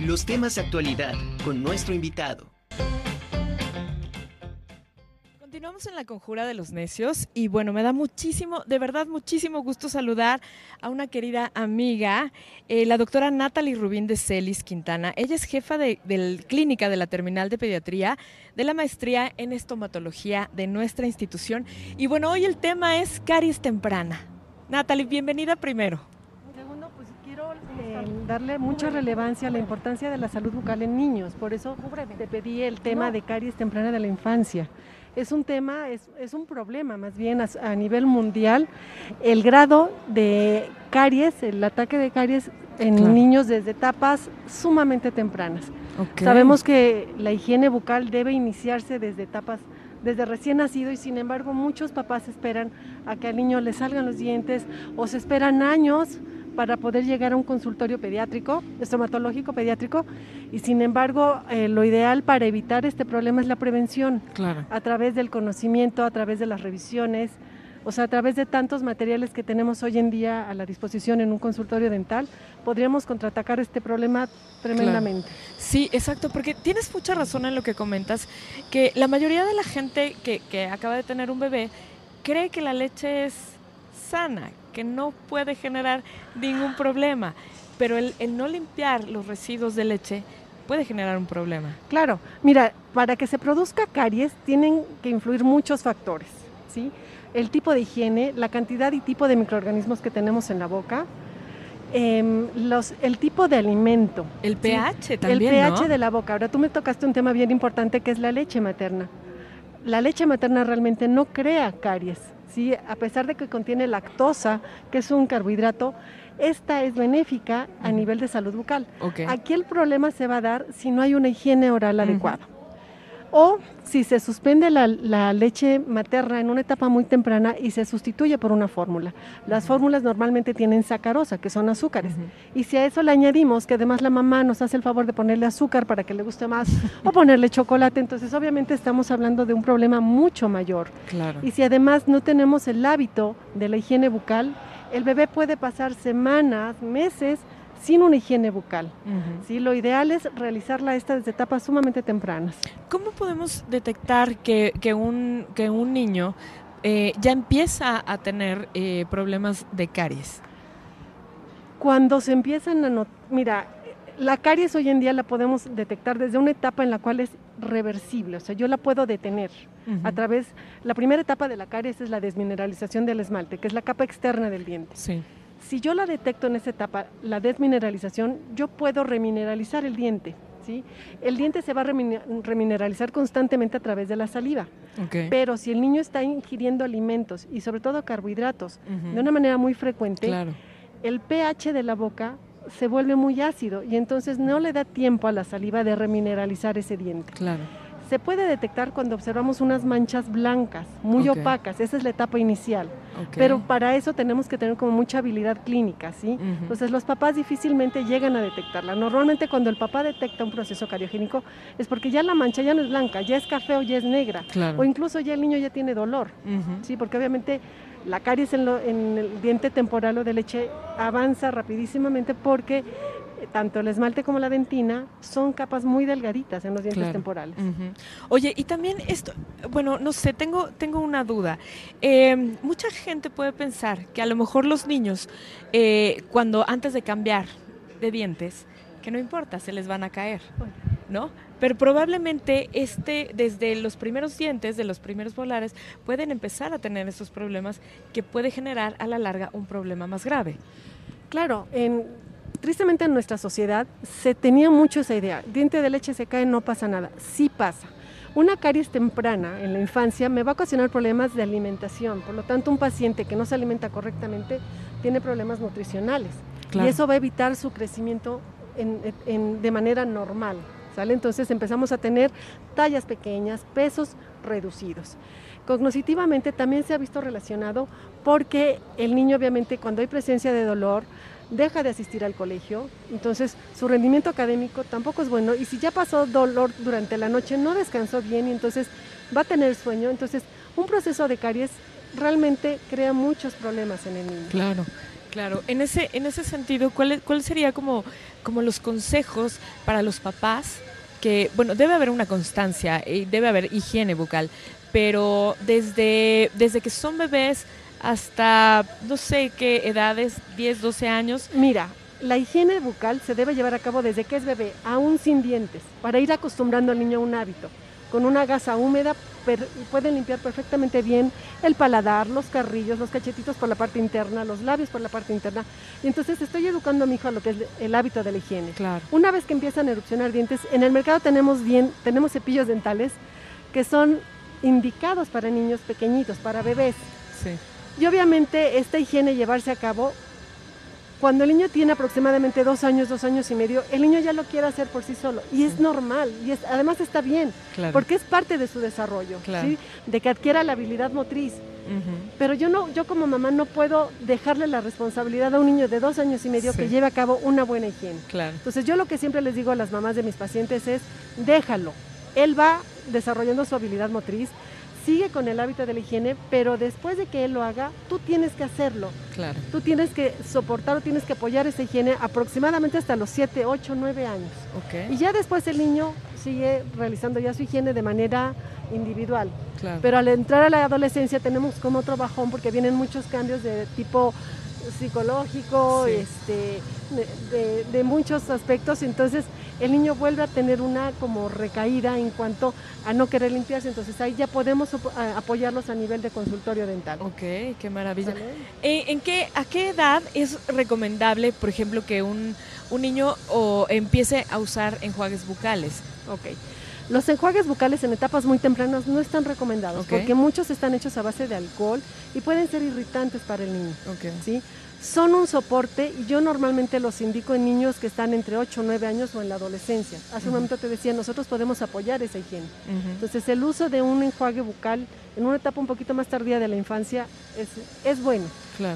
Los temas de actualidad con nuestro invitado. Continuamos en la conjura de los necios y bueno, me da muchísimo, de verdad muchísimo gusto saludar a una querida amiga, eh, la doctora Natalie Rubín de Celis Quintana. Ella es jefa de, la clínica de la Terminal de Pediatría de la maestría en estomatología de nuestra institución. Y bueno, hoy el tema es caries temprana. Natalie, bienvenida primero. Segundo, pues quiero eh, darle mucha relevancia a la importancia de la salud bucal en niños. Por eso te pedí el tema de caries temprana de la infancia es un tema, es, es un problema más bien a, nivel mundial, el grado de caries, el ataque de caries en niños desde etapas sumamente tempranas. Sabemos que la higiene bucal debe iniciarse desde etapas desde recién nacido y sin embargo muchos papás esperan a que al niño le salgan los dientes o se esperan años para poder llegar a un consultorio pediátrico, estomatológico pediátrico, y sin embargo eh, lo ideal para evitar este problema es la prevención, claro. a través del conocimiento, a través de las revisiones, o sea, a través de tantos materiales que tenemos hoy en día a la disposición en un consultorio dental, podríamos contraatacar este problema tremendamente. Sí, exacto, porque tienes mucha razón en lo que comentas, que la mayoría de la gente que, que acaba de tener un bebé cree que la leche es sana, que no puede generar ningún problema. Pero el, no limpiar los residuos de leche puede generar un problema. Claro, mira, para que se produzca caries tienen que influir muchos factores, ¿sí? El tipo de higiene, la cantidad y tipo de microorganismos que tenemos en la boca, em, los, el tipo de alimento. El pH también. El pH de la boca. Ahora tú me tocaste un tema bien importante que es la leche materna. La leche materna realmente no crea caries. ¿Sí? a pesar de que contiene lactosa, que es un carbohidrato, esta es benéfica a nivel de salud bucal. Aquí el problema se va a dar si no hay una higiene oral adecuada o si se suspende la, leche materna en una etapa muy temprana y se sustituye por una fórmula. Las fórmulas normalmente tienen sacarosa, que son azúcares. Y si a eso le añadimos que además la mamá nos hace el favor de ponerle azúcar para que le guste más o ponerle chocolate, entonces obviamente estamos hablando de un problema mucho mayor. Y si además no tenemos el hábito de la higiene bucal, el bebé puede pasar semanas, meses sin una higiene bucal. ¿sí? Lo ideal es realizarla esta desde etapas sumamente tempranas. ¿Cómo podemos detectar que, que, un, que un niño eh, ya empieza a tener eh, problemas de caries? Cuando se empiezan a notar, mira, la caries hoy en día la podemos detectar desde una etapa en la cual es reversible, o sea, yo la puedo detener a través, la primera etapa de la caries es la desmineralización del esmalte, que es la capa externa del diente. Sí. Si yo la detecto en esa etapa, la desmineralización, yo puedo remineralizar el diente. ¿sí? El diente se va a remineralizar constantemente a través de la saliva. Pero si el niño está ingiriendo alimentos y sobre todo carbohidratos de una manera muy frecuente, el pH de la boca se vuelve muy ácido y entonces no le da tiempo a la saliva de remineralizar ese diente. Claro. Se puede detectar cuando observamos unas manchas blancas, muy opacas, esa es la etapa inicial. Pero para eso tenemos que tener como mucha habilidad clínica, ¿sí? Entonces los papás difícilmente llegan a detectarla. Normalmente cuando el papá detecta un proceso cariogénico es porque ya la mancha ya no es blanca, ya es café o ya es negra. O incluso ya el niño ya tiene dolor, ¿sí? Porque obviamente la caries en, en el diente temporal o de leche avanza rapidísimamente porque tanto el esmalte como la dentina son capas muy delgaditas en los dientes temporales. Oye, y también esto, bueno, no sé, tengo, tengo una duda. Eh, mucha gente puede pensar que a lo mejor los niños, eh, cuando antes de cambiar de dientes, que no importa, se les van a caer, ¿no? Pero probablemente este, desde los primeros dientes, de los primeros molares, pueden empezar a tener esos problemas que puede generar a la larga un problema más grave. Claro, en tristemente en nuestra sociedad se tenía mucho esa idea, diente de leche se cae, no pasa nada, sí pasa. Una caries temprana en la infancia me va a ocasionar problemas de alimentación, por lo tanto un paciente que no se alimenta correctamente tiene problemas nutricionales y eso va a evitar su crecimiento de manera normal. ¿sale? Entonces empezamos a tener tallas pequeñas, pesos reducidos. Cognitivamente también se ha visto relacionado porque el niño obviamente cuando hay presencia de dolor, deja de asistir al colegio, entonces su rendimiento académico tampoco es bueno y si ya pasó dolor durante la noche, no descansó bien y entonces va a tener sueño, entonces un proceso de caries realmente crea muchos problemas en el niño. Claro. Claro, en ese, en ese sentido, ¿cuál, cuál sería como, como los consejos para los papás? Que, bueno, debe haber una constancia y debe haber higiene bucal, pero desde, desde que son bebés hasta no sé qué edades, 10, 12 años. Mira, la higiene bucal se debe llevar a cabo desde que es bebé, aún sin dientes, para ir acostumbrando al niño a un hábito. Con una gasa húmeda pueden limpiar perfectamente bien el paladar, los carrillos, los cachetitos por la parte interna, los labios por la parte interna. Y entonces estoy educando a mi hijo a lo que es el hábito de la higiene. Claro. Una vez que empiezan a erupcionar dientes, en el mercado tenemos, bien, tenemos cepillos dentales que son indicados para niños pequeñitos, para bebés. Sí. Y obviamente esta higiene llevarse a cabo cuando el niño tiene aproximadamente dos años, dos años y medio, el niño ya lo quiere hacer por sí solo. Y es normal, y es, además está bien, porque es parte de su desarrollo, de que adquiera la habilidad motriz. Pero yo no, yo como mamá no puedo dejarle la responsabilidad a un niño de dos años y medio que lleve a cabo una buena higiene. Entonces yo lo que siempre les digo a las mamás de mis pacientes es, déjalo. Él va desarrollando su habilidad motriz, sigue con el hábito de la higiene, pero después de que él lo haga, tú tienes que hacerlo. Claro. Tú tienes que soportar o tienes que apoyar esa higiene aproximadamente hasta los 7, 8, 9 años. Okay. Y ya después el niño sigue realizando ya su higiene de manera individual. Claro. Pero al entrar a la adolescencia tenemos como otro bajón porque vienen muchos cambios de tipo psicológico, este, de, muchos aspectos, entonces el niño vuelve a tener una como recaída en cuanto a no querer limpiarse, entonces ahí ya podemos apoyarlos a nivel de consultorio dental. Ok, qué maravilla. Eh, ¿En qué, ¿A qué edad es recomendable, por ejemplo, que un, un niño o empiece a usar enjuagues bucales? Ok. Los enjuagues bucales en etapas muy tempranas no están recomendados porque muchos están hechos a base de alcohol y pueden ser irritantes para el niño. ¿sí? Son un soporte y yo normalmente los indico en niños que están entre 8 o 9 años o en la adolescencia. Hace un momento te decía, nosotros podemos apoyar esa higiene. Entonces el uso de un enjuague bucal en una etapa un poquito más tardía de la infancia es, es bueno.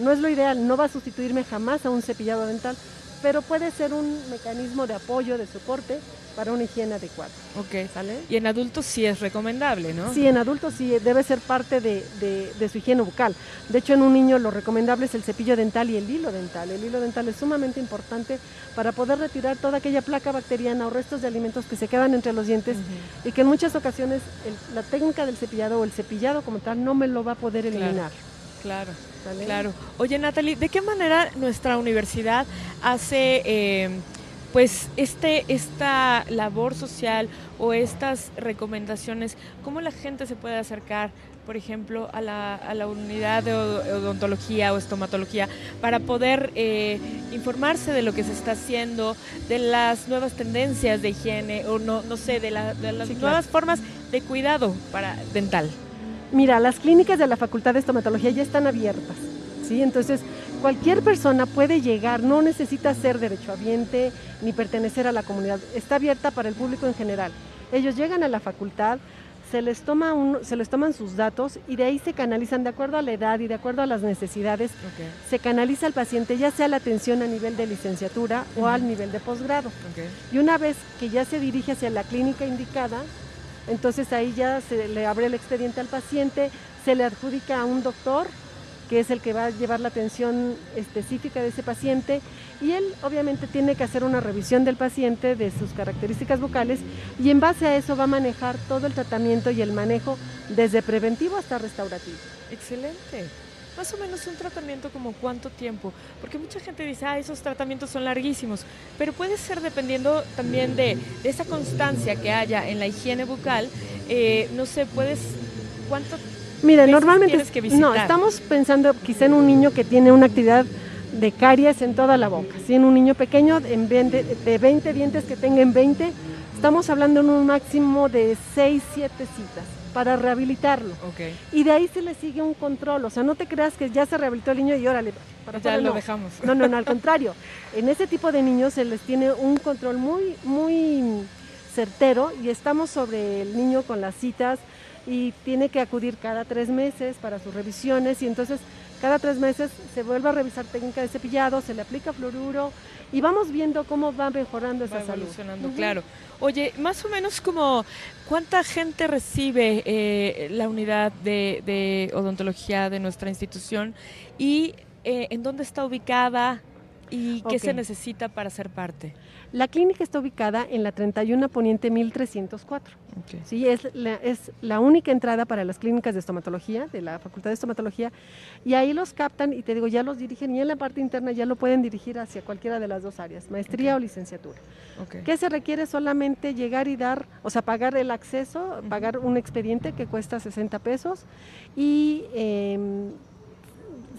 No es lo ideal, no va a sustituirme jamás a un cepillado dental, pero puede ser un mecanismo de apoyo, de soporte para una higiene adecuada. Ok. Y en adultos sí es recomendable, ¿no? Sí, en adultos sí debe ser parte de, de, su higiene bucal. De hecho, en un niño lo recomendable es el cepillo dental y el hilo dental. El hilo dental es sumamente importante para poder retirar toda aquella placa bacteriana o restos de alimentos que se quedan entre los dientes y que en muchas ocasiones la técnica del cepillado o el cepillado como tal no me lo va a poder eliminar. Claro. Claro. Oye, Natalie, ¿de qué manera nuestra universidad hace eh, pues este, esta labor social o estas recomendaciones? ¿Cómo la gente se puede acercar, por ejemplo, a la, a la unidad de odontología o estomatología para poder eh, informarse de lo que se está haciendo, de las nuevas tendencias de higiene o no, no sé, de, las nuevas formas de cuidado para dental? Mira, las clínicas de la Facultad de Estomatología ya están abiertas, ¿sí? Entonces, cualquier persona puede llegar, no necesita ser derechohabiente ni pertenecer a la comunidad, está abierta para el público en general. Ellos llegan a la facultad, se les, toma se les toman sus datos y de ahí se canalizan de acuerdo a la edad y de acuerdo a las necesidades. Se canaliza al paciente ya sea la atención a nivel de licenciatura o al nivel de posgrado. Y una vez que ya se dirige hacia la clínica indicada, entonces ahí ya se le abre el expediente al paciente, se le adjudica a un doctor que es el que va a llevar la atención específica de ese paciente y él obviamente tiene que hacer una revisión del paciente de sus características vocales y en base a eso va a manejar todo el tratamiento y el manejo desde preventivo hasta restaurativo. Excelente. Más o menos un tratamiento como cuánto tiempo, porque mucha gente dice, ah, esos tratamientos son larguísimos, pero puede ser dependiendo también de, esa constancia que haya en la higiene bucal, eh, no sé, puedes, ¿cuánto Mira, normalmente que no, estamos pensando quizá en un niño que tiene una actividad de caries en toda la boca, si en un niño pequeño en 20, de 20 dientes que tenga en 20, estamos hablando en un máximo de 6, 7 citas para rehabilitarlo. Y de ahí se le sigue un control. O sea, no te creas que ya se rehabilitó el niño y órale, para ya lo dejamos. No, no, no, al contrario. En ese tipo de niños se les tiene un control muy, muy certero y estamos sobre el niño con las citas y tiene que acudir cada tres meses para sus revisiones y entonces cada tres meses se vuelve a revisar técnica de cepillado, se le aplica fluoruro y vamos viendo cómo va mejorando esa salud. Claro. Oye, más o menos como cuánta gente recibe eh, la unidad de, odontología de nuestra institución y eh, en dónde está ubicada y qué se necesita para ser parte. La clínica está ubicada en la 31 Poniente 1304. Sí, es la, es la única entrada para las clínicas de estomatología, de la Facultad de Estomatología, y ahí los captan y te digo, ya los dirigen y en la parte interna ya lo pueden dirigir hacia cualquiera de las dos áreas, maestría o licenciatura. ¿Qué se requiere? Solamente llegar y dar, o sea, pagar el acceso, pagar un expediente que cuesta 60 pesos y... Eh,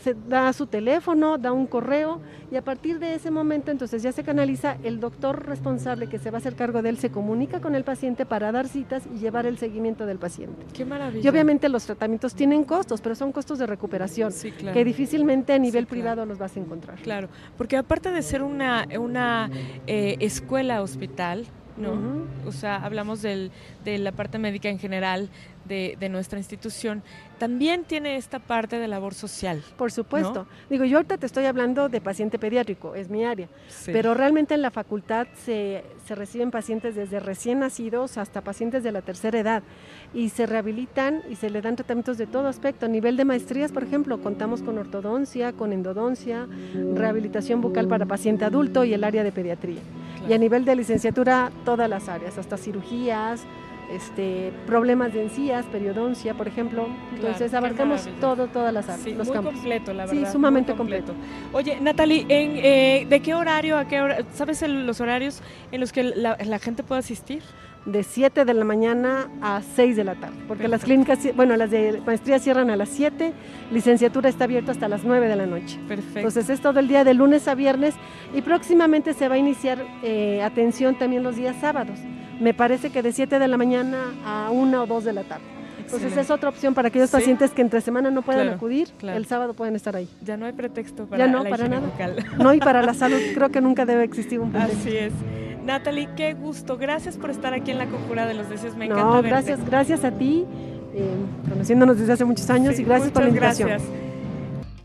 se da su teléfono, da un correo y a partir de ese momento entonces ya se canaliza, el doctor responsable que se va a hacer cargo de él se comunica con el paciente para dar citas y llevar el seguimiento del paciente. Qué maravilla. Y obviamente los tratamientos tienen costos, pero son costos de recuperación que difícilmente a nivel privado los vas a encontrar. Claro, porque aparte de ser una, una eh, escuela hospital, ¿no? O sea, hablamos del, de la parte médica en general de, de, nuestra institución, también tiene esta parte de labor social. Por supuesto. Digo, yo ahorita te estoy hablando de paciente pediátrico, es mi área, pero realmente en la facultad se, se, reciben pacientes desde recién nacidos hasta pacientes de la tercera edad y se rehabilitan y se le dan tratamientos de todo aspecto. A nivel de maestrías, por ejemplo, contamos con ortodoncia, con endodoncia, rehabilitación bucal para paciente adulto y el área de pediatría. Y a nivel de licenciatura, todas las áreas, hasta cirugías, este, problemas de encías, periodoncia, por ejemplo. Entonces abarcamos todo, todas las áreas. Sí, muy completo, la verdad. Sí, sumamente completo. Oye, Natalie, ¿en, eh, ¿de qué horario, a qué hora, sabes los horarios en los que la, gente puede asistir? De 7 de la mañana a 6 de la tarde, porque las clínicas, bueno, las de maestría cierran a las 7, licenciatura está abierta hasta las 9 de la noche. Perfecto. Entonces es todo el día de lunes a viernes y próximamente se va a iniciar eh, atención también los días sábados me parece que de 7 de la mañana a 1 o 2 de la tarde. Entonces es otra opción para aquellos pacientes que entre semana no puedan acudir, el sábado pueden estar ahí. Ya no hay pretexto para ya no, para nada. No, y para la salud creo que nunca debe existir un pretexto. Así es. Natalie, qué gusto. Gracias por estar aquí en la Conjura de los Deseos. Me encanta No, gracias, gracias a ti, eh, conociéndonos desde hace muchos años y gracias por la invitación. Gracias.